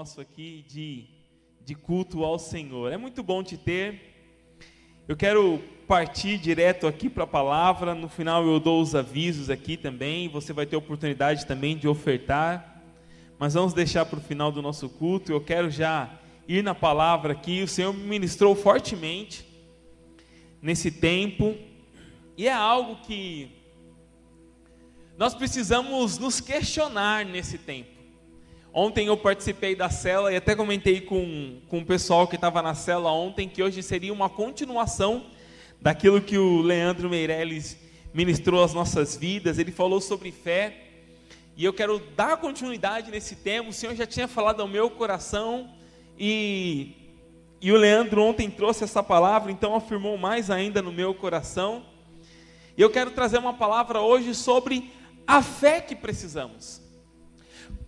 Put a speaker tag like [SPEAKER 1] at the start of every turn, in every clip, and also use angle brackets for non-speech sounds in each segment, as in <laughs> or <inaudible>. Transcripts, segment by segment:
[SPEAKER 1] nosso aqui de, de culto ao Senhor. É muito bom te ter. Eu quero partir direto aqui para a palavra. No final eu dou os avisos aqui também. Você vai ter oportunidade também de ofertar. Mas vamos deixar para o final do nosso culto. Eu quero já ir na palavra aqui. O Senhor me ministrou fortemente nesse tempo. E é algo que nós precisamos nos questionar nesse tempo. Ontem eu participei da cela e até comentei com, com o pessoal que estava na cela ontem que hoje seria uma continuação daquilo que o Leandro Meirelles ministrou às nossas vidas. Ele falou sobre fé e eu quero dar continuidade nesse tema. O Senhor já tinha falado ao meu coração e, e o Leandro ontem trouxe essa palavra, então afirmou mais ainda no meu coração. E eu quero trazer uma palavra hoje sobre a fé que precisamos.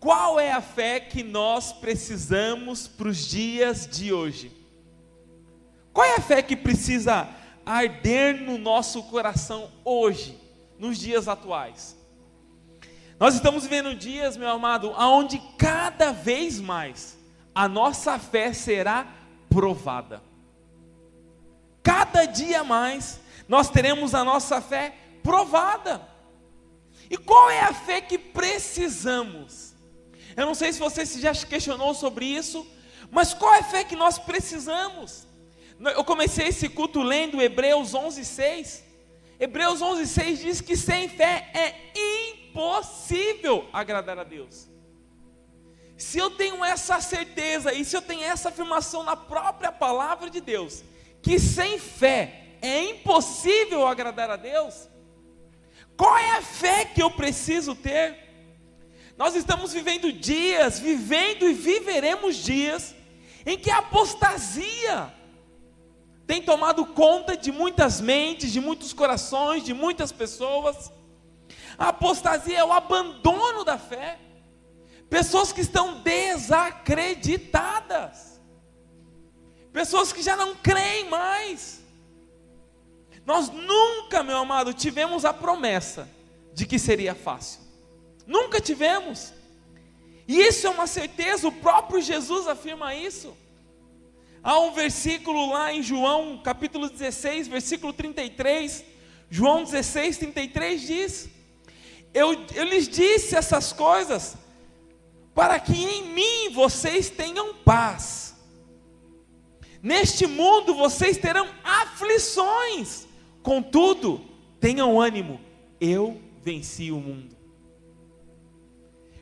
[SPEAKER 1] Qual é a fé que nós precisamos para os dias de hoje? Qual é a fé que precisa arder no nosso coração hoje, nos dias atuais? Nós estamos vivendo dias, meu amado, aonde cada vez mais a nossa fé será provada. Cada dia mais nós teremos a nossa fé provada. E qual é a fé que precisamos? Eu não sei se você já questionou sobre isso, mas qual é a fé que nós precisamos? Eu comecei esse culto lendo Hebreus 11:6. Hebreus 11:6 diz que sem fé é impossível agradar a Deus. Se eu tenho essa certeza e se eu tenho essa afirmação na própria palavra de Deus, que sem fé é impossível agradar a Deus, qual é a fé que eu preciso ter? Nós estamos vivendo dias, vivendo e viveremos dias, em que a apostasia tem tomado conta de muitas mentes, de muitos corações, de muitas pessoas. A apostasia é o abandono da fé. Pessoas que estão desacreditadas. Pessoas que já não creem mais. Nós nunca, meu amado, tivemos a promessa de que seria fácil. Nunca tivemos. E isso é uma certeza, o próprio Jesus afirma isso. Há um versículo lá em João, capítulo 16, versículo 33. João 16, 33 diz: eu, eu lhes disse essas coisas para que em mim vocês tenham paz. Neste mundo vocês terão aflições, Contudo, tenham ânimo, eu venci o mundo.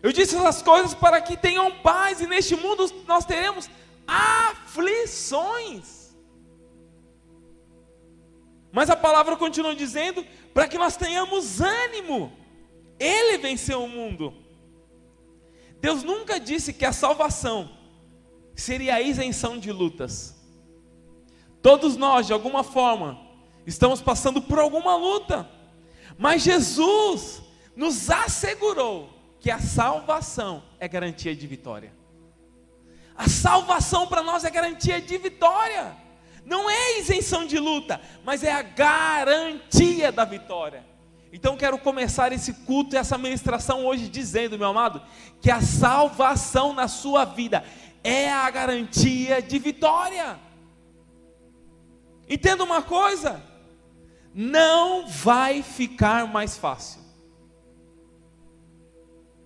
[SPEAKER 1] Eu disse essas coisas para que tenham paz, e neste mundo nós teremos aflições. Mas a palavra continua dizendo para que nós tenhamos ânimo. Ele venceu o mundo. Deus nunca disse que a salvação seria a isenção de lutas. Todos nós, de alguma forma, estamos passando por alguma luta, mas Jesus nos assegurou que a salvação é garantia de vitória. A salvação para nós é garantia de vitória. Não é isenção de luta, mas é a garantia da vitória. Então quero começar esse culto e essa ministração hoje dizendo, meu amado, que a salvação na sua vida é a garantia de vitória. Entenda uma coisa: não vai ficar mais fácil.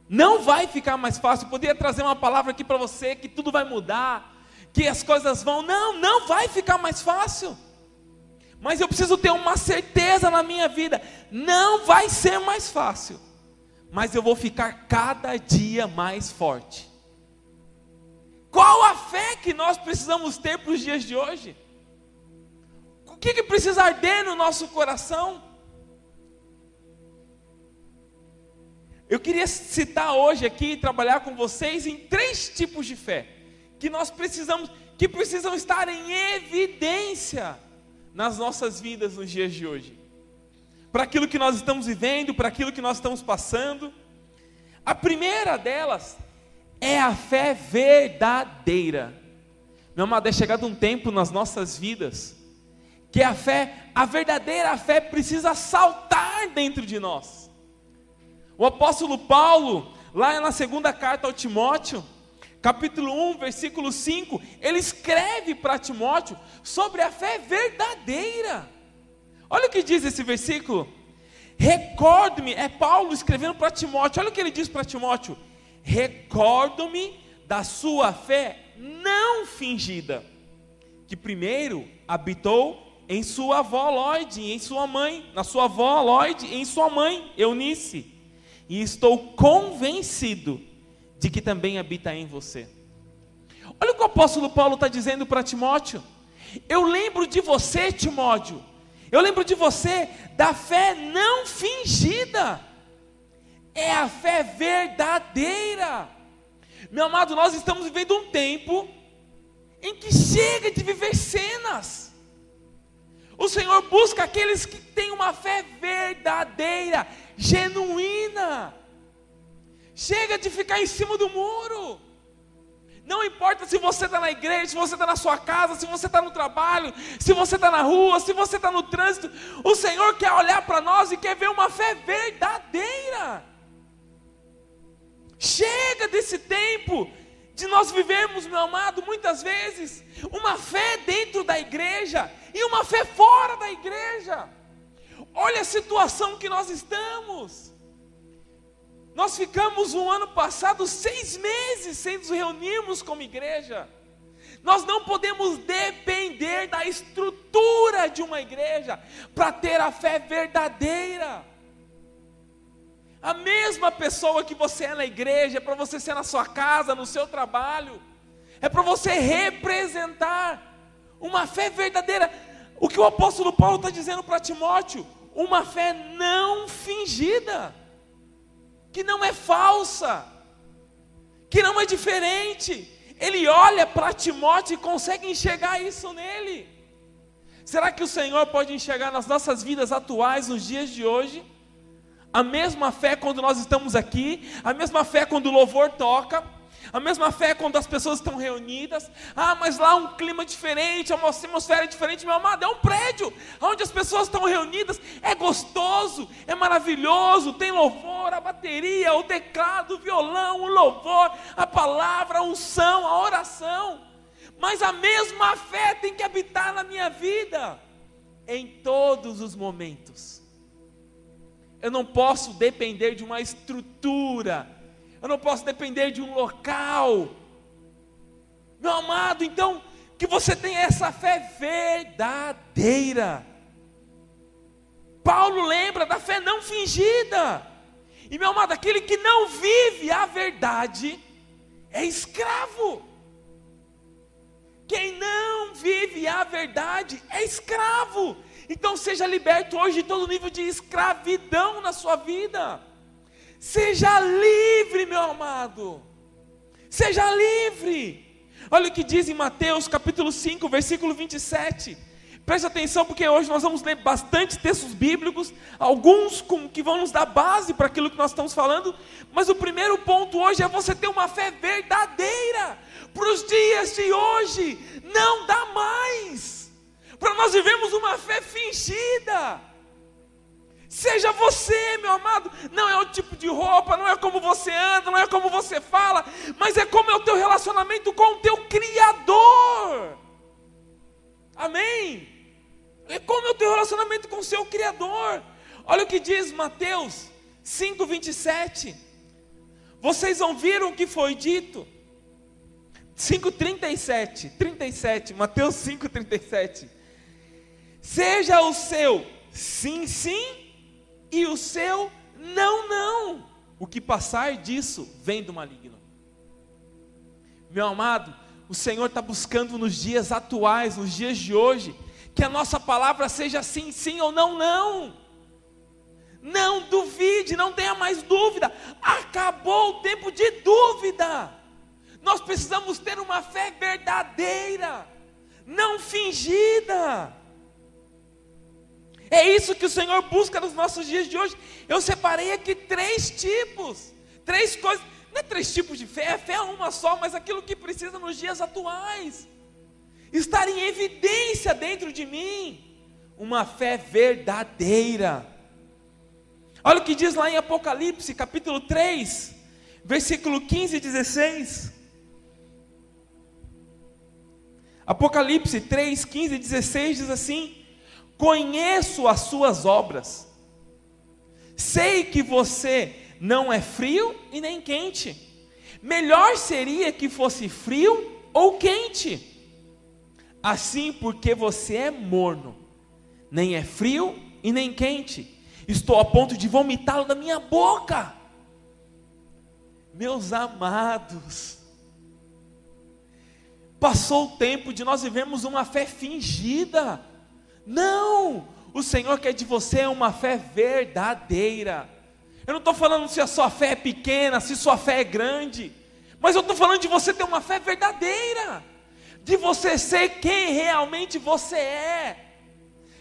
[SPEAKER 1] Não vai ficar mais fácil. Eu poderia trazer uma palavra aqui para você que tudo vai mudar, que as coisas vão. Não, não vai ficar mais fácil. Mas eu preciso ter uma certeza na minha vida: não vai ser mais fácil, mas eu vou ficar cada dia mais forte. Qual a fé que nós precisamos ter para os dias de hoje? O que, que precisa arder no nosso coração? Eu queria citar hoje aqui e trabalhar com vocês em três tipos de fé que nós precisamos, que precisam estar em evidência nas nossas vidas nos dias de hoje. Para aquilo que nós estamos vivendo, para aquilo que nós estamos passando. A primeira delas é a fé verdadeira. Meu amado, é chegado um tempo nas nossas vidas que a fé, a verdadeira fé precisa saltar dentro de nós. O apóstolo Paulo, lá na segunda carta ao Timóteo, capítulo 1, versículo 5, ele escreve para Timóteo sobre a fé verdadeira. Olha o que diz esse versículo. Recordo-me, é Paulo escrevendo para Timóteo. Olha o que ele diz para Timóteo: Recordo-me da sua fé não fingida, que primeiro habitou em sua avó Lloyd, em sua mãe, na sua avó Lloyd, em sua mãe Eunice, e estou convencido de que também habita em você. Olha o que o apóstolo Paulo está dizendo para Timóteo. Eu lembro de você, Timóteo. Eu lembro de você da fé não fingida. É a fé verdadeira. Meu amado, nós estamos vivendo um tempo em que chega de viver cenas. O Senhor busca aqueles que têm uma fé verdadeira, genuína. Chega de ficar em cima do muro. Não importa se você está na igreja, se você está na sua casa, se você está no trabalho, se você está na rua, se você está no trânsito. O Senhor quer olhar para nós e quer ver uma fé verdadeira. Chega desse tempo de nós vivermos, meu amado, muitas vezes, uma fé dentro da igreja e uma fé fora da igreja. Olha a situação que nós estamos. Nós ficamos um ano passado seis meses sem nos reunirmos como igreja. Nós não podemos depender da estrutura de uma igreja para ter a fé verdadeira. A mesma pessoa que você é na igreja, é para você ser na sua casa, no seu trabalho, é para você representar uma fé verdadeira. O que o apóstolo Paulo está dizendo para Timóteo? Uma fé não fingida que não é falsa, que não é diferente. Ele olha para Timóteo e consegue enxergar isso nele. Será que o Senhor pode enxergar nas nossas vidas atuais, nos dias de hoje? A mesma fé quando nós estamos aqui, a mesma fé quando o louvor toca, a mesma fé quando as pessoas estão reunidas. Ah, mas lá um clima diferente, uma atmosfera diferente, meu amado. É um prédio onde as pessoas estão reunidas. É gostoso, é maravilhoso. Tem louvor, a bateria, o teclado, o violão, o louvor, a palavra, a unção, a oração. Mas a mesma fé tem que habitar na minha vida em todos os momentos. Eu não posso depender de uma estrutura eu não posso depender de um local. Meu amado, então, que você tenha essa fé verdadeira. Paulo lembra da fé não fingida. E meu amado, aquele que não vive a verdade é escravo. Quem não vive a verdade é escravo. Então seja liberto hoje de todo nível de escravidão na sua vida. Seja livre, meu amado. Seja livre. Olha o que diz em Mateus capítulo 5, versículo 27. Preste atenção, porque hoje nós vamos ler bastante textos bíblicos, alguns com, que vão nos dar base para aquilo que nós estamos falando, mas o primeiro ponto hoje é você ter uma fé verdadeira para os dias de hoje. Não dá mais para nós vivemos uma fé fingida. Seja você, meu amado. Não é o tipo de roupa, não é como você anda, não é como você fala, mas é como é o teu relacionamento com o teu Criador. Amém? É como é o teu relacionamento com o seu Criador. Olha o que diz Mateus 5,27. Vocês ouviram o que foi dito? 5,37. 37. Mateus 5,37. Seja o seu sim, sim e o seu não, não. O que passar disso vem do maligno. Meu amado, o Senhor está buscando nos dias atuais, nos dias de hoje, que a nossa palavra seja sim, sim ou não, não. Não duvide, não tenha mais dúvida. Acabou o tempo de dúvida. Nós precisamos ter uma fé verdadeira, não fingida. É isso que o Senhor busca nos nossos dias de hoje. Eu separei aqui três tipos, três coisas. Não é três tipos de fé, é fé uma só, mas aquilo que precisa nos dias atuais. Estar em evidência dentro de mim. Uma fé verdadeira. Olha o que diz lá em Apocalipse, capítulo 3, versículo 15 e 16. Apocalipse 3, 15 e 16 diz assim: Conheço as suas obras, sei que você não é frio e nem quente. Melhor seria que fosse frio ou quente. Assim, porque você é morno, nem é frio e nem quente, estou a ponto de vomitá-lo da minha boca. Meus amados, passou o tempo de nós vivemos uma fé fingida. Não! O Senhor quer de você uma fé verdadeira. Eu não estou falando se a sua fé é pequena, se sua fé é grande, mas eu estou falando de você ter uma fé verdadeira, de você ser quem realmente você é.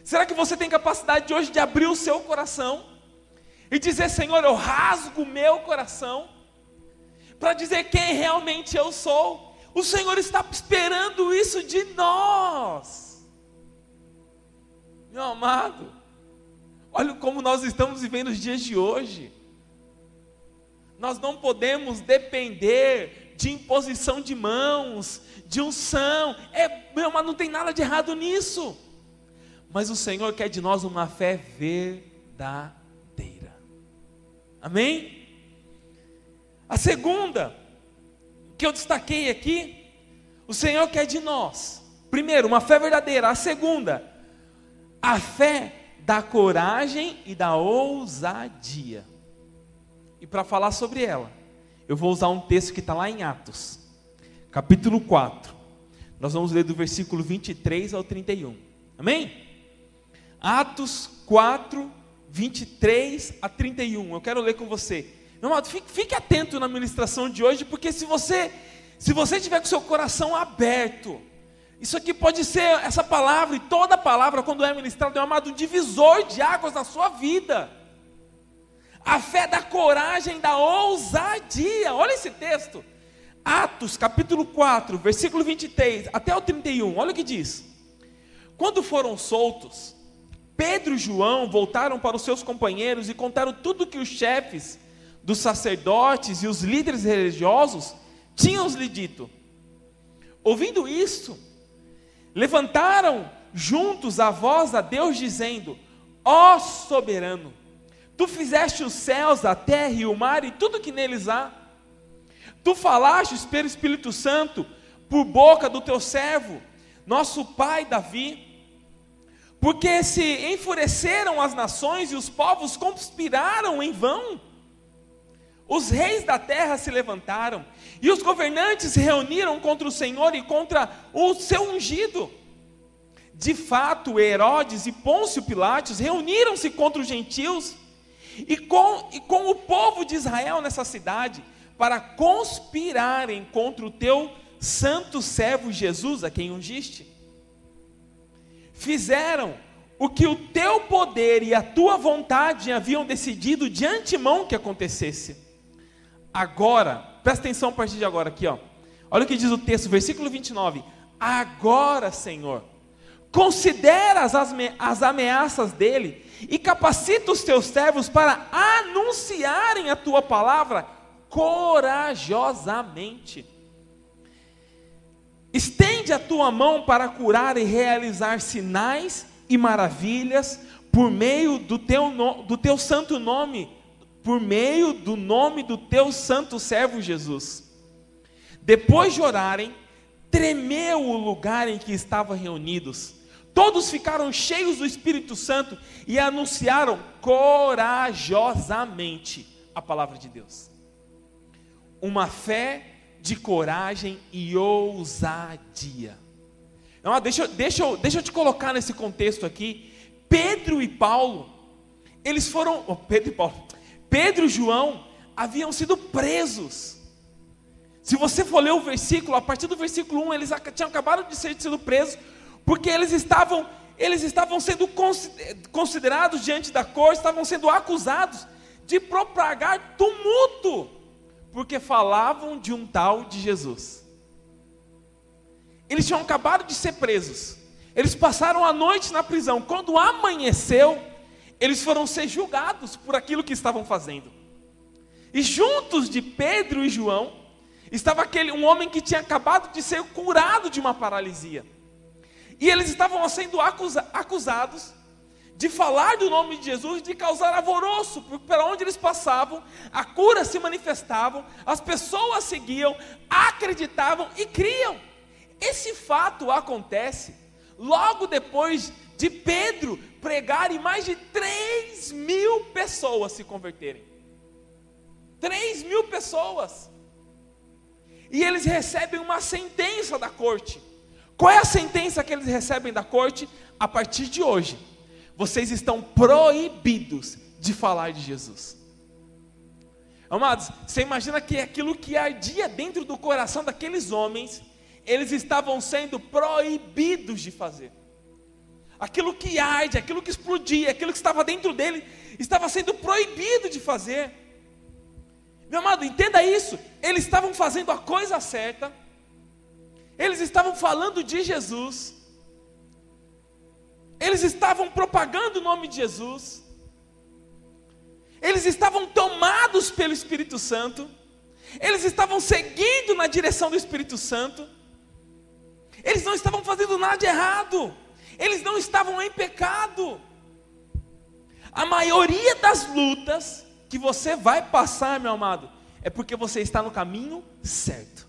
[SPEAKER 1] Será que você tem capacidade hoje de abrir o seu coração e dizer: Senhor, eu rasgo o meu coração, para dizer quem realmente eu sou? O Senhor está esperando isso de nós, meu amado. Olha como nós estamos vivendo os dias de hoje. Nós não podemos depender de imposição de mãos, de unção. É, meu, mas não tem nada de errado nisso. Mas o Senhor quer de nós uma fé verdadeira. Amém? A segunda que eu destaquei aqui, o Senhor quer de nós. Primeiro, uma fé verdadeira. A segunda, a fé da coragem e da ousadia. E para falar sobre ela, eu vou usar um texto que está lá em Atos, capítulo 4. Nós vamos ler do versículo 23 ao 31. Amém? Atos 4, 23 a 31. Eu quero ler com você. Meu amado, fique, fique atento na ministração de hoje, porque se você se você tiver com seu coração aberto, isso aqui pode ser, essa palavra e toda palavra, quando é ministrada, é amado divisor de águas na sua vida. A fé da coragem, da ousadia. Olha esse texto. Atos, capítulo 4, versículo 23 até o 31. Olha o que diz. Quando foram soltos, Pedro e João voltaram para os seus companheiros e contaram tudo que os chefes dos sacerdotes e os líderes religiosos tinham lhe dito. Ouvindo isso, levantaram juntos a voz a Deus, dizendo: Ó soberano, tu fizeste os céus, a terra e o mar e tudo que neles há. Tu falaste pelo Espírito Santo por boca do teu servo, nosso pai Davi, porque se enfureceram as nações e os povos conspiraram em vão. Os reis da terra se levantaram e os governantes se reuniram contra o Senhor e contra o seu ungido. De fato, Herodes e Pôncio Pilatos reuniram-se contra os gentios e com, e com o povo de Israel nessa cidade para conspirarem contra o teu santo servo Jesus, a quem ungiste. Fizeram o que o teu poder e a tua vontade haviam decidido de antemão que acontecesse agora, presta atenção a partir de agora aqui, ó. Olha o que diz o texto, versículo 29. Agora, Senhor, considera as, as ameaças dele e capacita os teus servos para anunciarem a tua palavra corajosamente. Estende a tua mão para curar e realizar sinais e maravilhas por meio do teu, do teu santo nome por meio do nome do teu santo servo Jesus. Depois de orarem, tremeu o lugar em que estavam reunidos. Todos ficaram cheios do Espírito Santo e anunciaram corajosamente a palavra de Deus. Uma fé de coragem e ousadia. Não, deixa, deixa, deixa eu te colocar nesse contexto aqui. Pedro e Paulo, eles foram. Oh, Pedro e Paulo. Pedro e João haviam sido presos. Se você for ler o versículo, a partir do versículo 1, eles tinham acabado de ser sido presos, porque eles estavam, eles estavam sendo considerados diante da cor, estavam sendo acusados de propagar tumulto, porque falavam de um tal de Jesus. Eles tinham acabado de ser presos. Eles passaram a noite na prisão. Quando amanheceu, eles foram ser julgados por aquilo que estavam fazendo. E juntos de Pedro e João estava aquele um homem que tinha acabado de ser curado de uma paralisia. E eles estavam sendo acusa acusados de falar do nome de Jesus, de causar alvoroço, porque para onde eles passavam, a cura se manifestava, as pessoas seguiam, acreditavam e criam. Esse fato acontece logo depois de Pedro pregar e mais de 3 mil pessoas se converterem. 3 mil pessoas. E eles recebem uma sentença da corte. Qual é a sentença que eles recebem da corte? A partir de hoje, vocês estão proibidos de falar de Jesus. Amados, você imagina que aquilo que ardia dentro do coração daqueles homens, eles estavam sendo proibidos de fazer. Aquilo que arde, aquilo que explodia, aquilo que estava dentro dele, estava sendo proibido de fazer. Meu amado, entenda isso. Eles estavam fazendo a coisa certa, eles estavam falando de Jesus, eles estavam propagando o nome de Jesus, eles estavam tomados pelo Espírito Santo, eles estavam seguindo na direção do Espírito Santo, eles não estavam fazendo nada de errado, eles não estavam em pecado. A maioria das lutas que você vai passar, meu amado, é porque você está no caminho certo.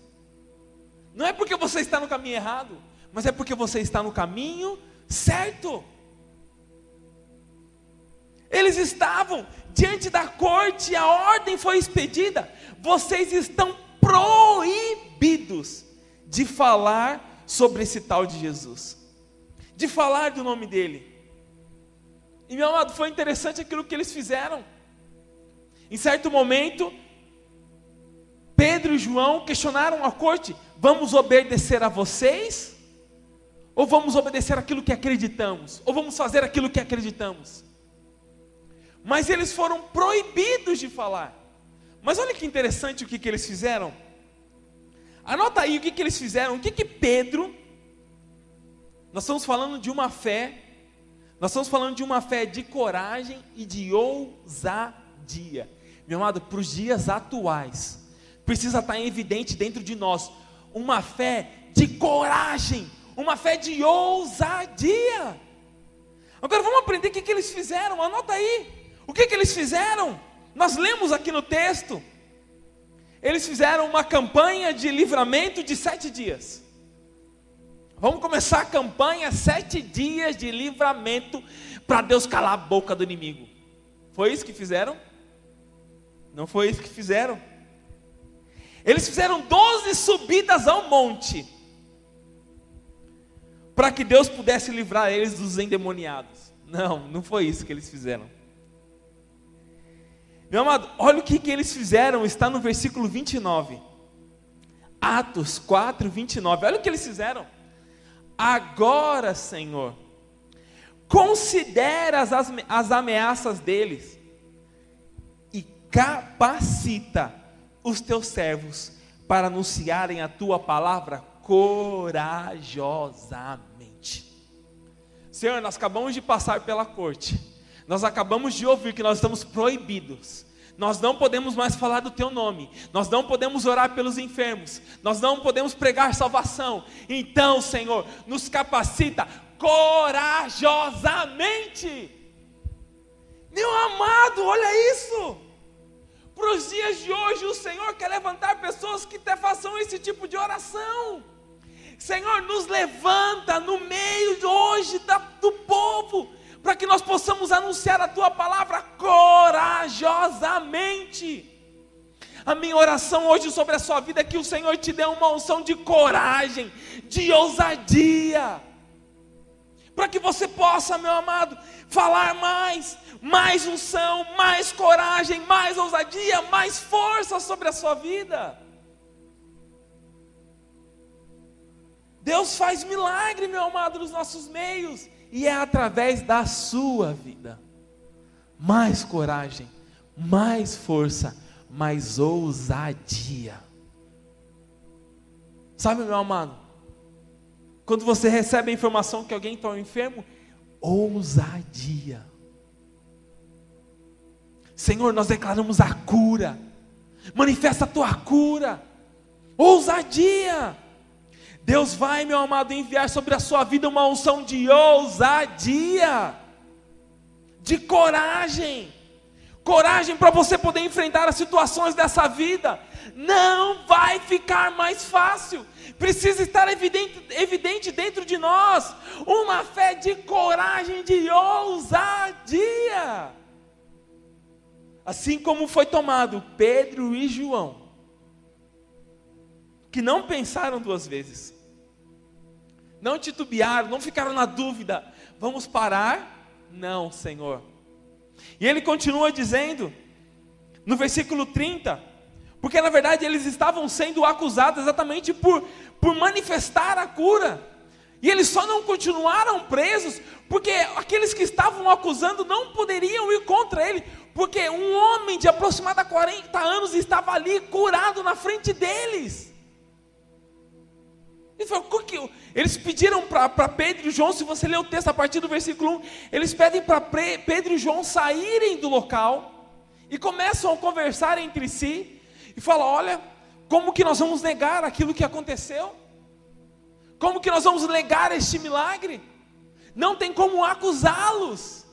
[SPEAKER 1] Não é porque você está no caminho errado, mas é porque você está no caminho certo. Eles estavam diante da corte, a ordem foi expedida. Vocês estão proibidos de falar sobre esse tal de Jesus, de falar do nome dele. E meu amado, foi interessante aquilo que eles fizeram. Em certo momento, Pedro e João questionaram a corte: vamos obedecer a vocês? Ou vamos obedecer aquilo que acreditamos? Ou vamos fazer aquilo que acreditamos? Mas eles foram proibidos de falar. Mas olha que interessante o que, que eles fizeram. Anota aí o que, que eles fizeram. O que, que Pedro. Nós estamos falando de uma fé. Nós estamos falando de uma fé de coragem e de ousadia. Meu amado, para os dias atuais, precisa estar evidente dentro de nós uma fé de coragem, uma fé de ousadia. Agora vamos aprender o que, que eles fizeram, anota aí. O que, que eles fizeram? Nós lemos aqui no texto. Eles fizeram uma campanha de livramento de sete dias. Vamos começar a campanha sete dias de livramento para Deus calar a boca do inimigo. Foi isso que fizeram? Não foi isso que fizeram. Eles fizeram doze subidas ao monte para que Deus pudesse livrar eles dos endemoniados. Não, não foi isso que eles fizeram. Meu amado, olha o que, que eles fizeram, está no versículo 29. Atos 4, 29. Olha o que eles fizeram. Agora, Senhor, considera as, as ameaças deles e capacita os teus servos para anunciarem a tua palavra corajosamente. Senhor, nós acabamos de passar pela corte, nós acabamos de ouvir que nós estamos proibidos. Nós não podemos mais falar do teu nome, nós não podemos orar pelos enfermos, nós não podemos pregar salvação. Então, Senhor, nos capacita corajosamente. Meu amado, olha isso. Para os dias de hoje, o Senhor quer levantar pessoas que te façam esse tipo de oração. Senhor, nos levanta no meio de hoje da, do povo, para que nós possamos anunciar a tua palavra corajosamente. A minha oração hoje sobre a sua vida é que o Senhor te dê uma unção de coragem, de ousadia, para que você possa, meu amado, falar mais, mais unção, mais coragem, mais ousadia, mais força sobre a sua vida. Deus faz milagre, meu amado, nos nossos meios, e é através da sua vida. Mais coragem, mais força, mais ousadia. Sabe, meu amado, quando você recebe a informação que alguém está enfermo, ousadia. Senhor, nós declaramos a cura. Manifesta a tua cura. Ousadia. Deus vai, meu amado, enviar sobre a sua vida uma unção de ousadia, de coragem, coragem para você poder enfrentar as situações dessa vida. Não vai ficar mais fácil, precisa estar evidente, evidente dentro de nós uma fé de coragem, de ousadia. Assim como foi tomado Pedro e João, que não pensaram duas vezes, não titubearam, não ficaram na dúvida: vamos parar? Não, Senhor. E ele continua dizendo, no versículo 30, porque na verdade eles estavam sendo acusados exatamente por, por manifestar a cura. E eles só não continuaram presos porque aqueles que estavam acusando não poderiam ir contra ele, porque um homem de aproximadamente 40 anos estava ali curado na frente deles. Eles pediram para Pedro e João, se você ler o texto a partir do versículo 1, eles pedem para Pedro e João saírem do local e começam a conversar entre si e falam: Olha, como que nós vamos negar aquilo que aconteceu? Como que nós vamos negar este milagre? Não tem como acusá-los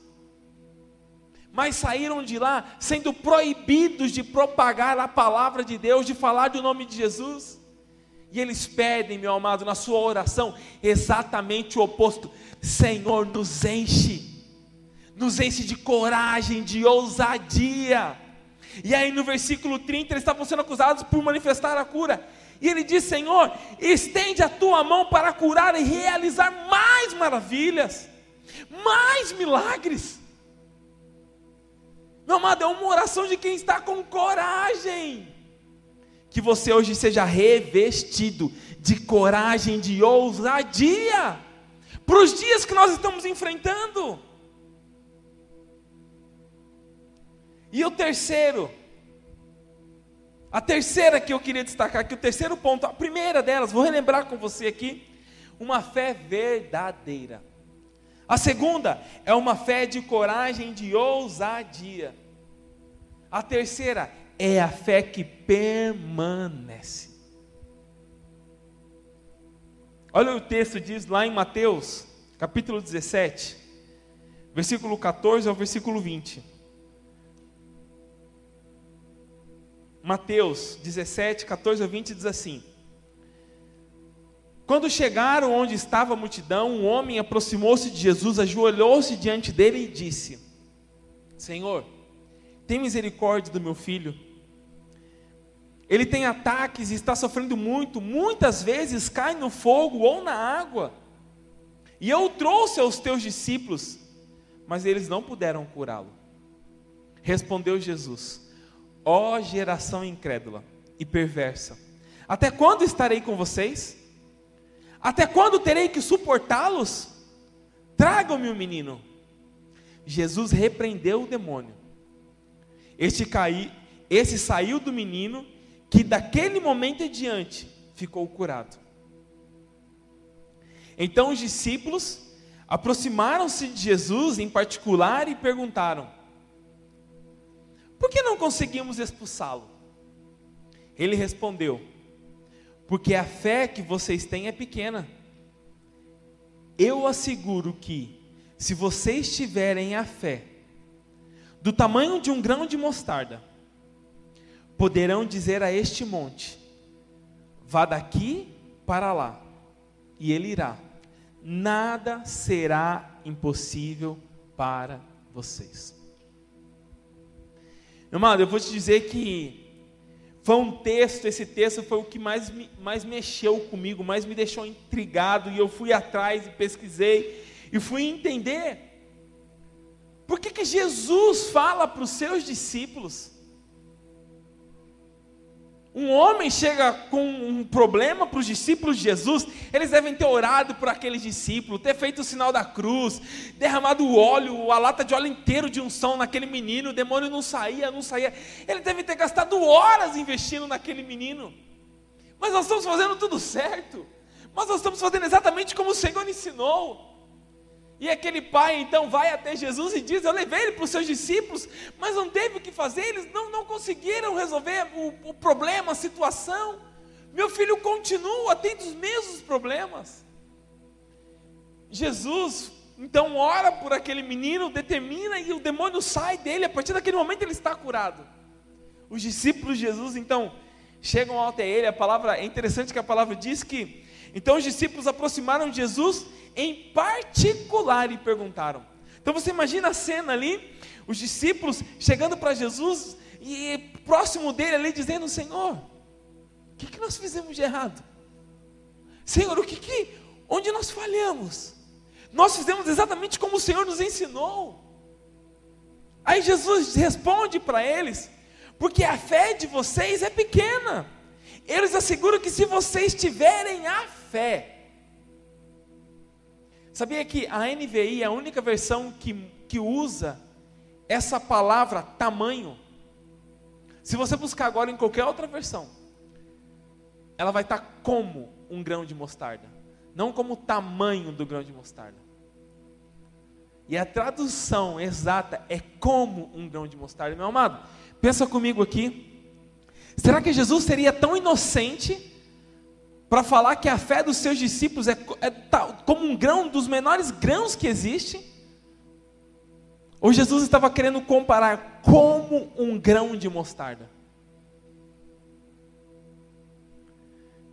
[SPEAKER 1] mas saíram de lá sendo proibidos de propagar a palavra de Deus, de falar do nome de Jesus. E eles pedem, meu amado, na sua oração, exatamente o oposto: Senhor, nos enche, nos enche de coragem, de ousadia. E aí no versículo 30, eles estavam sendo acusados por manifestar a cura. E ele diz: Senhor, estende a tua mão para curar e realizar mais maravilhas, mais milagres. Meu amado, é uma oração de quem está com coragem. Que você hoje seja revestido de coragem, de ousadia, para os dias que nós estamos enfrentando. E o terceiro, a terceira que eu queria destacar aqui, o terceiro ponto, a primeira delas, vou relembrar com você aqui, uma fé verdadeira. A segunda é uma fé de coragem, de ousadia. A terceira é a fé que permanece. Olha o texto diz lá em Mateus, capítulo 17, versículo 14 ao versículo 20. Mateus 17, 14 ao 20 diz assim: quando chegaram onde estava a multidão, um homem aproximou-se de Jesus, ajoelhou-se diante dele e disse: Senhor, tem misericórdia do meu filho. Ele tem ataques e está sofrendo muito, muitas vezes cai no fogo ou na água. E eu trouxe aos teus discípulos, mas eles não puderam curá-lo. Respondeu Jesus: Ó geração incrédula e perversa, até quando estarei com vocês? Até quando terei que suportá-los? Tragam-me o menino. Jesus repreendeu o demônio. Este, cai, esse saiu do menino, que daquele momento em diante ficou curado. Então os discípulos aproximaram-se de Jesus em particular e perguntaram: Por que não conseguimos expulsá-lo? Ele respondeu: porque a fé que vocês têm é pequena. Eu asseguro que, se vocês tiverem a fé do tamanho de um grão de mostarda, poderão dizer a este monte: vá daqui para lá, e ele irá. Nada será impossível para vocês. Meu amado, eu vou te dizer que foi um texto, esse texto foi o que mais, me, mais mexeu comigo, mais me deixou intrigado, e eu fui atrás e pesquisei, e fui entender por que, que Jesus fala para os seus discípulos um homem chega com um problema para os discípulos de Jesus, eles devem ter orado por aqueles discípulos, ter feito o sinal da cruz, derramado o óleo, a lata de óleo inteiro de unção naquele menino, o demônio não saía, não saía. Eles devem ter gastado horas investindo naquele menino. Mas nós estamos fazendo tudo certo. Mas nós estamos fazendo exatamente como o Senhor ensinou. E aquele pai então vai até Jesus e diz: Eu levei ele para os seus discípulos, mas não teve o que fazer, eles não, não conseguiram resolver o, o problema, a situação. Meu filho continua tendo os mesmos problemas. Jesus então ora por aquele menino, determina e o demônio sai dele. A partir daquele momento ele está curado. Os discípulos de Jesus então chegam até ele. A palavra é interessante que a palavra diz que então os discípulos aproximaram de Jesus em particular e perguntaram. Então você imagina a cena ali, os discípulos chegando para Jesus e próximo dele ali dizendo: Senhor, o que, que nós fizemos de errado? Senhor, o que, que onde nós falhamos? Nós fizemos exatamente como o Senhor nos ensinou. Aí Jesus responde para eles: porque a fé de vocês é pequena. Eles asseguram que se vocês tiverem a fé, sabia que a NVI é a única versão que, que usa essa palavra tamanho? Se você buscar agora em qualquer outra versão, ela vai estar como um grão de mostarda, não como o tamanho do grão de mostarda. E a tradução exata é como um grão de mostarda, meu amado. Pensa comigo aqui. Será que Jesus seria tão inocente para falar que a fé dos seus discípulos é, é como um grão dos menores grãos que existe? Ou Jesus estava querendo comparar como um grão de mostarda?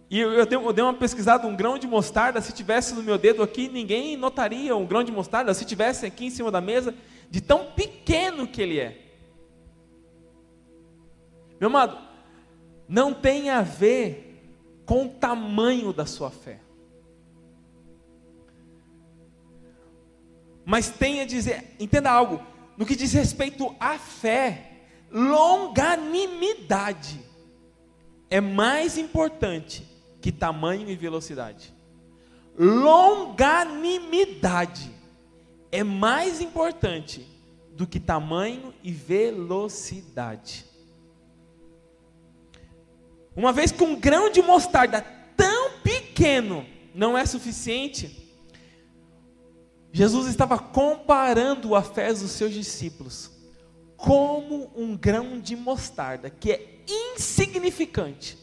[SPEAKER 1] E eu, dei, eu dei uma pesquisada, um grão de mostarda, se tivesse no meu dedo aqui, ninguém notaria um grão de mostarda, se tivesse aqui em cima da mesa, de tão pequeno que ele é. Meu amado, não tem a ver com o tamanho da sua fé. Mas tem a dizer, entenda algo, no que diz respeito à fé, longanimidade é mais importante que tamanho e velocidade. Longanimidade é mais importante do que tamanho e velocidade. Uma vez que um grão de mostarda tão pequeno não é suficiente, Jesus estava comparando a fé dos seus discípulos como um grão de mostarda que é insignificante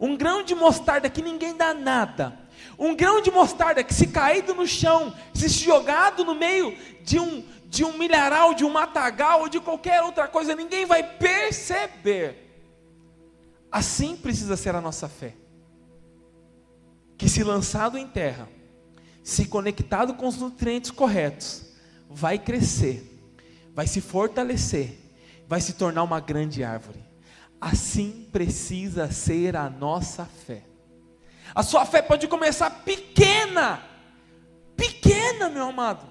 [SPEAKER 1] um grão de mostarda que ninguém dá nada. Um grão de mostarda que, se caído no chão, se jogado no meio de um, de um milharal, de um matagal ou de qualquer outra coisa, ninguém vai perceber. Assim precisa ser a nossa fé. Que, se lançado em terra, se conectado com os nutrientes corretos, vai crescer, vai se fortalecer, vai se tornar uma grande árvore. Assim precisa ser a nossa fé. A sua fé pode começar pequena, pequena, meu amado,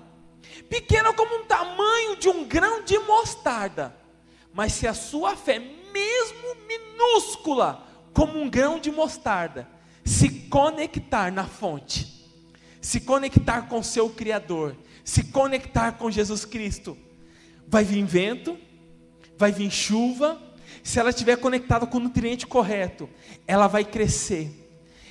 [SPEAKER 1] pequena como um tamanho de um grão de mostarda, mas se a sua fé, mesmo minúscula, como um grão de mostarda, se conectar na fonte, se conectar com seu Criador, se conectar com Jesus Cristo, vai vir vento, vai vir chuva, se ela estiver conectada com o nutriente correto, ela vai crescer,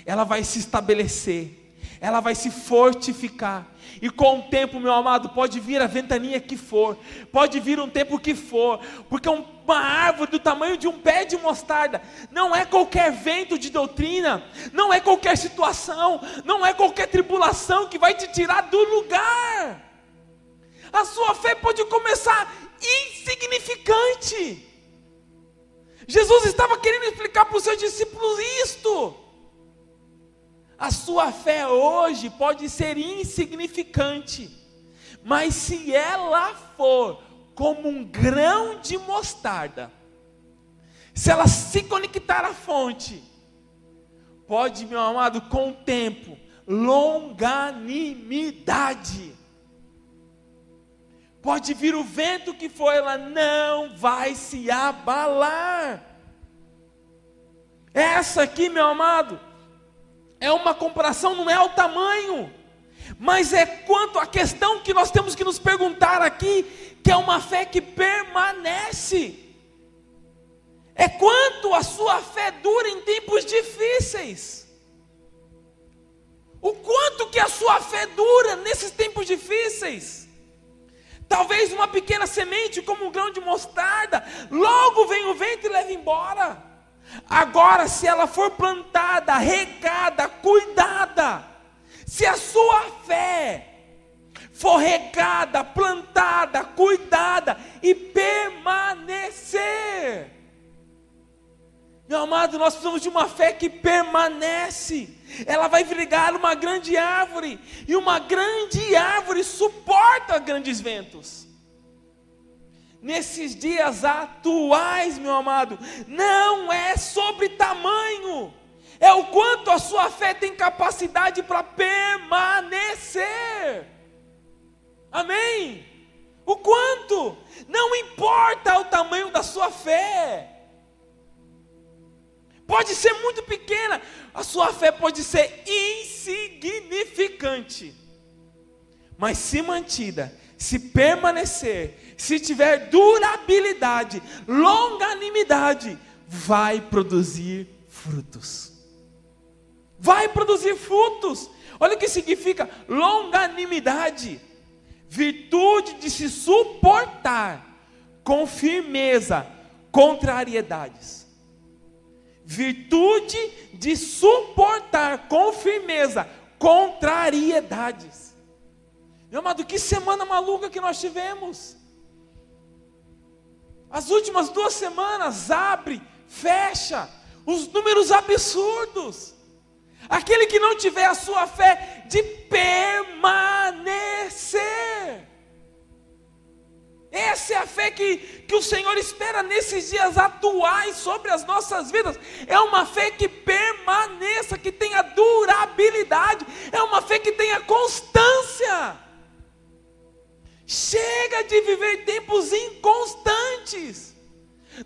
[SPEAKER 1] ela vai se estabelecer, ela vai se fortificar. E com o tempo, meu amado, pode vir a ventania que for, pode vir um tempo que for, porque uma árvore do tamanho de um pé de mostarda não é qualquer vento de doutrina, não é qualquer situação, não é qualquer tribulação que vai te tirar do lugar. A sua fé pode começar insignificante. Jesus estava querendo explicar para os seus discípulos isto. A sua fé hoje pode ser insignificante, mas se ela for como um grão de mostarda, se ela se conectar à fonte, pode, meu amado, com o tempo, longanimidade. Pode vir o vento que for, ela não vai se abalar. Essa aqui, meu amado, é uma comparação, não é o tamanho, mas é quanto a questão que nós temos que nos perguntar aqui, que é uma fé que permanece. É quanto a sua fé dura em tempos difíceis. O quanto que a sua fé dura nesses tempos difíceis. Talvez uma pequena semente, como um grão de mostarda, logo vem o vento e leva embora. Agora, se ela for plantada, regada, cuidada, se a sua fé for regada, plantada, cuidada e permanecer. Meu amado, nós precisamos de uma fé que permanece. Ela vai virar uma grande árvore, e uma grande árvore suporta grandes ventos. Nesses dias atuais, meu amado, não é sobre tamanho, é o quanto a sua fé tem capacidade para permanecer. Amém? O quanto? Não importa o tamanho da sua fé. Pode ser muito pequena, a sua fé pode ser insignificante. Mas se mantida, se permanecer, se tiver durabilidade, longanimidade, vai produzir frutos. Vai produzir frutos. Olha o que significa longanimidade virtude de se suportar com firmeza contrariedades. Virtude de suportar com firmeza contrariedades. Meu amado, que semana maluca que nós tivemos. As últimas duas semanas abre, fecha, os números absurdos. Aquele que não tiver a sua fé de permanecer. Essa é a fé que, que o Senhor espera nesses dias atuais sobre as nossas vidas. É uma fé que permaneça, que tenha durabilidade. É uma fé que tenha constância. Chega de viver tempos inconstantes.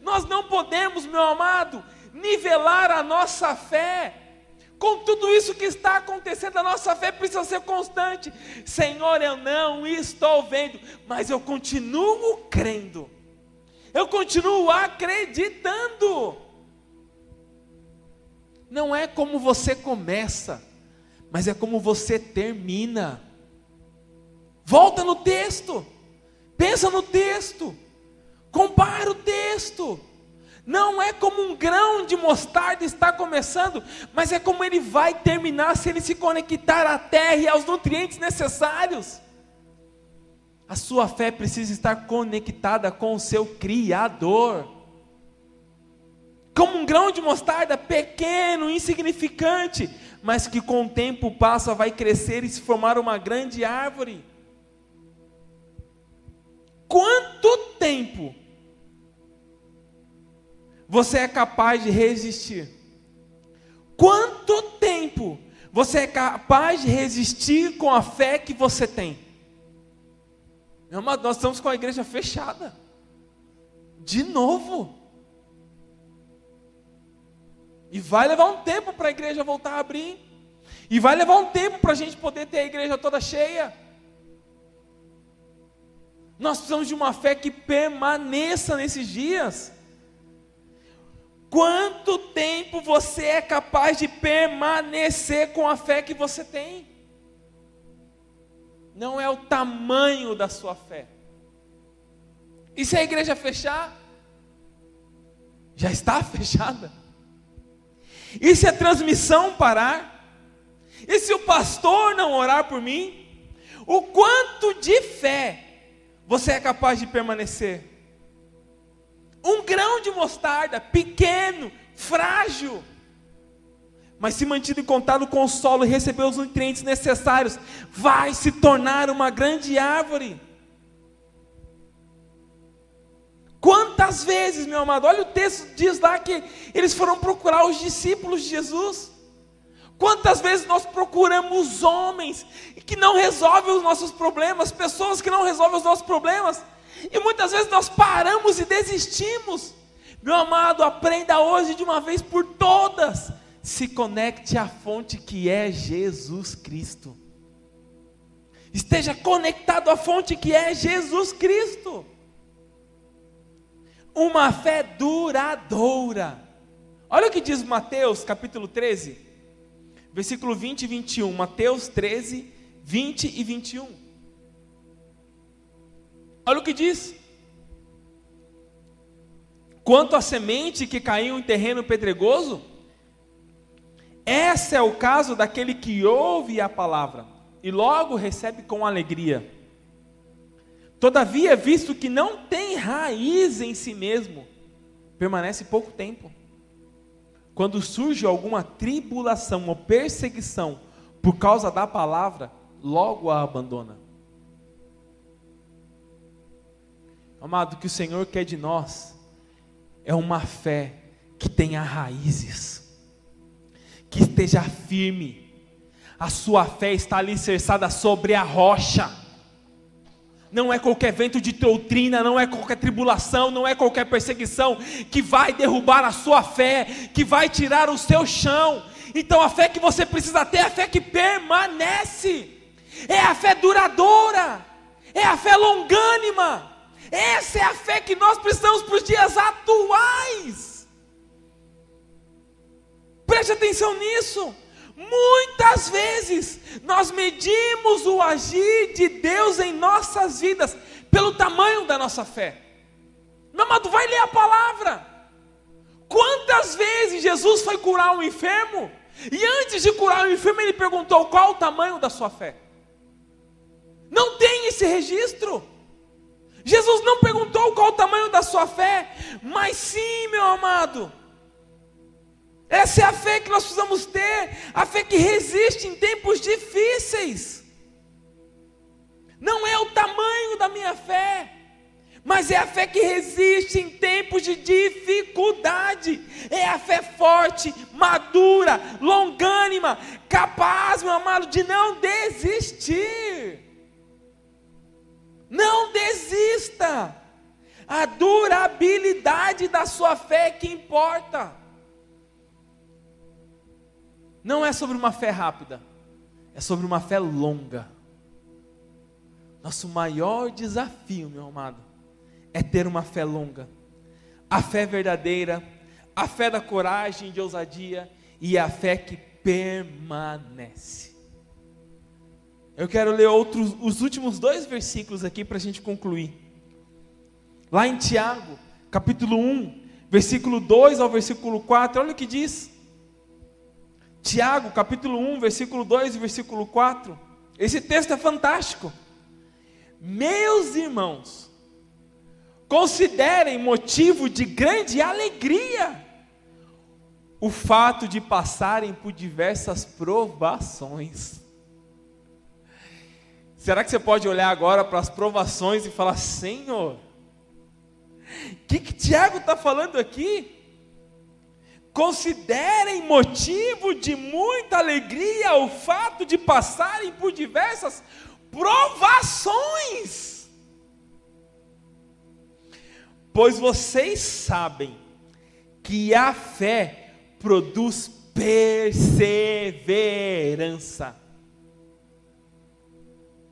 [SPEAKER 1] Nós não podemos, meu amado, nivelar a nossa fé com tudo isso que está acontecendo, a nossa fé precisa ser constante. Senhor, eu não estou vendo, mas eu continuo crendo. Eu continuo acreditando. Não é como você começa, mas é como você termina. Volta no texto. Pensa no texto. Compara o texto. Não é como um grão de mostarda está começando, mas é como ele vai terminar se ele se conectar à terra e aos nutrientes necessários. A sua fé precisa estar conectada com o seu Criador. Como um grão de mostarda pequeno, insignificante, mas que com o tempo passa vai crescer e se formar uma grande árvore. Quanto tempo você é capaz de resistir? Quanto tempo você é capaz de resistir com a fé que você tem? Meu amado, nós estamos com a igreja fechada. De novo. E vai levar um tempo para a igreja voltar a abrir. E vai levar um tempo para a gente poder ter a igreja toda cheia. Nós precisamos de uma fé que permaneça nesses dias. Quanto tempo você é capaz de permanecer com a fé que você tem? Não é o tamanho da sua fé. E se a igreja fechar? Já está <laughs> fechada. E se a transmissão parar? E se o pastor não orar por mim? O quanto de fé você é capaz de permanecer? Um grão de mostarda, pequeno, frágil, mas se mantido em contato com o solo e receber os nutrientes necessários, vai se tornar uma grande árvore. Quantas vezes, meu amado, olha o texto diz lá que eles foram procurar os discípulos de Jesus. Quantas vezes nós procuramos homens que não resolvem os nossos problemas, pessoas que não resolvem os nossos problemas, e muitas vezes nós paramos e desistimos. Meu amado, aprenda hoje de uma vez por todas. Se conecte à fonte que é Jesus Cristo. Esteja conectado à fonte que é Jesus Cristo. Uma fé duradoura. Olha o que diz Mateus capítulo 13, versículo 20 e 21. Mateus 13, 20 e 21. Olha o que diz. quanto a semente que caiu em terreno pedregoso, esse é o caso daquele que ouve a palavra e logo recebe com alegria. Todavia, visto que não tem raiz em si mesmo, permanece pouco tempo. Quando surge alguma tribulação ou perseguição por causa da palavra, logo a abandona. Amado, o que o Senhor quer de nós é uma fé que tenha raízes, que esteja firme. A sua fé está alicerçada sobre a rocha. Não é qualquer vento de doutrina, não é qualquer tribulação, não é qualquer perseguição que vai derrubar a sua fé, que vai tirar o seu chão. Então a fé que você precisa ter é a fé que permanece, é a fé duradoura, é a fé longânima. Essa é a fé que nós precisamos para os dias atuais. Preste atenção nisso. Muitas vezes nós medimos o agir de Deus em nossas vidas pelo tamanho da nossa fé. Meu amado, vai ler a palavra. Quantas vezes Jesus foi curar um enfermo? E antes de curar o enfermo, ele perguntou qual o tamanho da sua fé. Não tem esse registro. Jesus não perguntou qual o tamanho da sua fé, mas sim, meu amado. Essa é a fé que nós precisamos ter, a fé que resiste em tempos difíceis. Não é o tamanho da minha fé, mas é a fé que resiste em tempos de dificuldade. É a fé forte, madura, longânima, capaz, meu amado, de não desistir. Não desista. A durabilidade da sua fé é que importa. Não é sobre uma fé rápida, é sobre uma fé longa. Nosso maior desafio, meu amado, é ter uma fé longa. A fé verdadeira, a fé da coragem, de ousadia e a fé que permanece. Eu quero ler outros, os últimos dois versículos aqui para a gente concluir. Lá em Tiago, capítulo 1, versículo 2 ao versículo 4, olha o que diz. Tiago, capítulo 1, versículo 2 e versículo 4. Esse texto é fantástico. Meus irmãos, considerem motivo de grande alegria o fato de passarem por diversas provações Será que você pode olhar agora para as provações e falar: Senhor, o que, que Tiago está falando aqui? Considerem motivo de muita alegria o fato de passarem por diversas provações, pois vocês sabem que a fé produz perseverança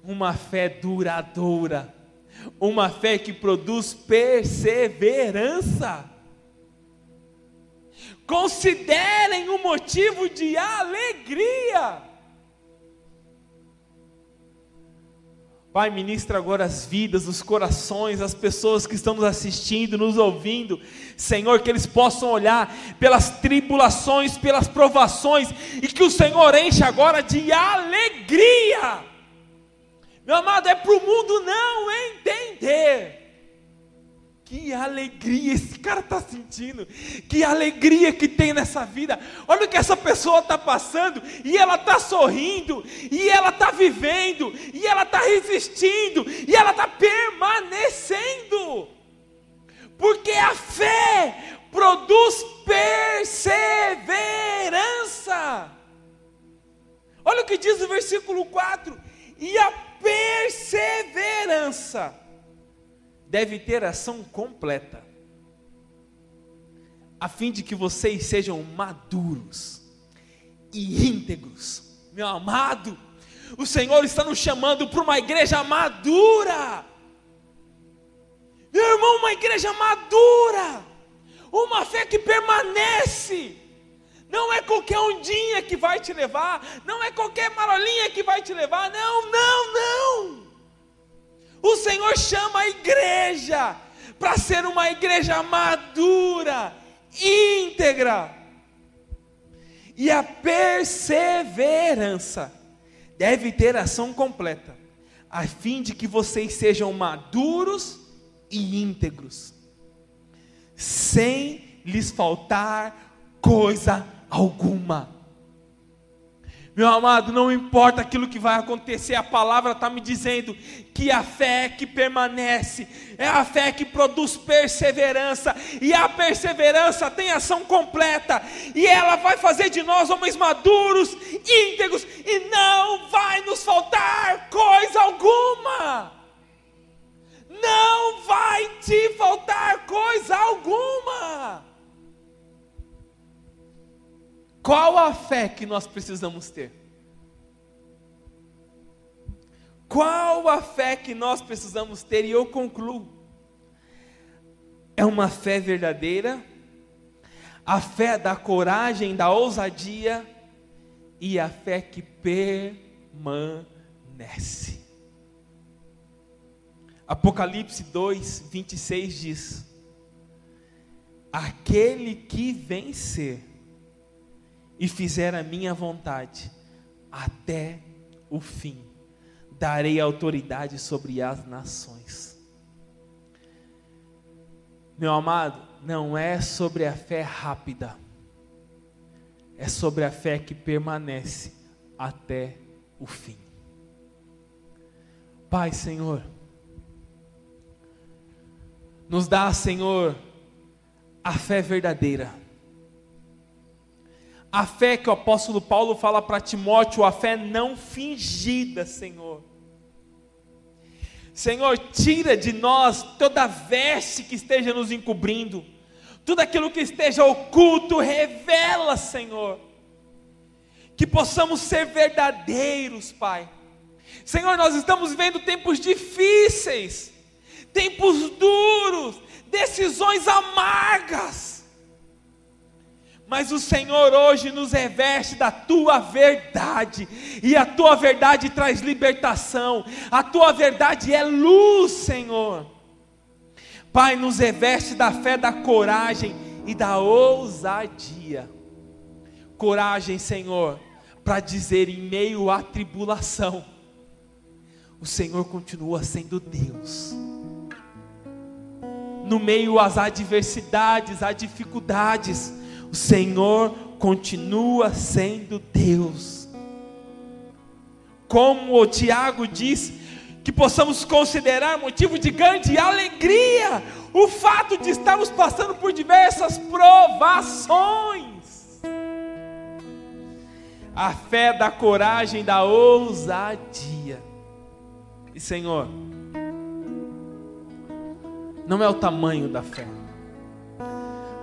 [SPEAKER 1] uma fé duradoura, uma fé que produz perseverança. Considerem um motivo de alegria. Pai, ministra agora as vidas, os corações, as pessoas que estão nos assistindo, nos ouvindo. Senhor, que eles possam olhar pelas tribulações, pelas provações, e que o Senhor enche agora de alegria meu amado, é para o mundo não entender. Que alegria esse cara está sentindo, que alegria que tem nessa vida. Olha o que essa pessoa está passando, e ela está sorrindo, e ela está vivendo, e ela está resistindo, e ela está permanecendo, porque a fé produz perseverança. Olha o que diz o versículo 4: e a perseverança deve ter ação completa, a fim de que vocês sejam maduros e íntegros. Meu amado, o Senhor está nos chamando para uma igreja madura. Meu irmão, uma igreja madura, uma fé que permanece não é qualquer ondinha que vai te levar, não é qualquer marolinha que vai te levar, não, não, não. O Senhor chama a igreja para ser uma igreja madura, íntegra. E a perseverança deve ter ação completa, a fim de que vocês sejam maduros e íntegros, sem lhes faltar coisa alguma. Meu amado, não importa aquilo que vai acontecer, a palavra está me dizendo que a fé que permanece é a fé que produz perseverança, e a perseverança tem ação completa, e ela vai fazer de nós homens maduros, íntegros, e não vai nos faltar coisa alguma. Não vai te faltar coisa alguma. Qual a fé que nós precisamos ter? Qual a fé que nós precisamos ter? E eu concluo. É uma fé verdadeira, a fé da coragem, da ousadia e a fé que permanece. Apocalipse 2, 26 diz: Aquele que vencer e fizer a minha vontade até o fim, darei autoridade sobre as nações. Meu amado, não é sobre a fé rápida, é sobre a fé que permanece até o fim. Pai, Senhor, nos dá, Senhor, a fé verdadeira a fé que o apóstolo Paulo fala para Timóteo, a fé não fingida, Senhor. Senhor, tira de nós toda veste que esteja nos encobrindo, tudo aquilo que esteja oculto, revela, Senhor. Que possamos ser verdadeiros, Pai. Senhor, nós estamos vivendo tempos difíceis, tempos duros, decisões amargas mas o Senhor hoje nos reveste da tua verdade, e a tua verdade traz libertação, a tua verdade é luz, Senhor. Pai, nos reveste da fé, da coragem e da ousadia. Coragem, Senhor, para dizer em meio à tribulação, o Senhor continua sendo Deus. No meio às adversidades, às dificuldades, o Senhor continua sendo Deus. Como o Tiago diz, que possamos considerar motivo de grande alegria o fato de estarmos passando por diversas provações. A fé da coragem, da ousadia. E Senhor, não é o tamanho da fé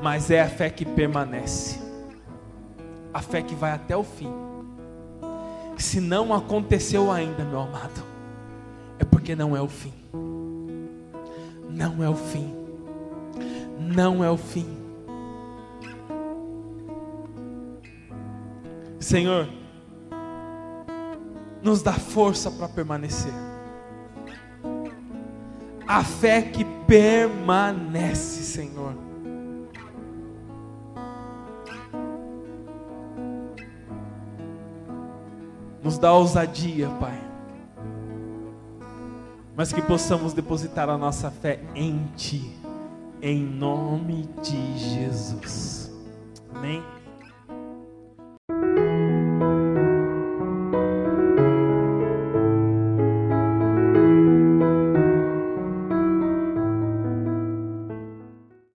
[SPEAKER 1] mas é a fé que permanece, a fé que vai até o fim. Se não aconteceu ainda, meu amado, é porque não é o fim. Não é o fim. Não é o fim. Senhor, nos dá força para permanecer. A fé que permanece, Senhor. Nos dá ousadia, Pai. Mas que possamos depositar a nossa fé em Ti, em nome de Jesus. Amém.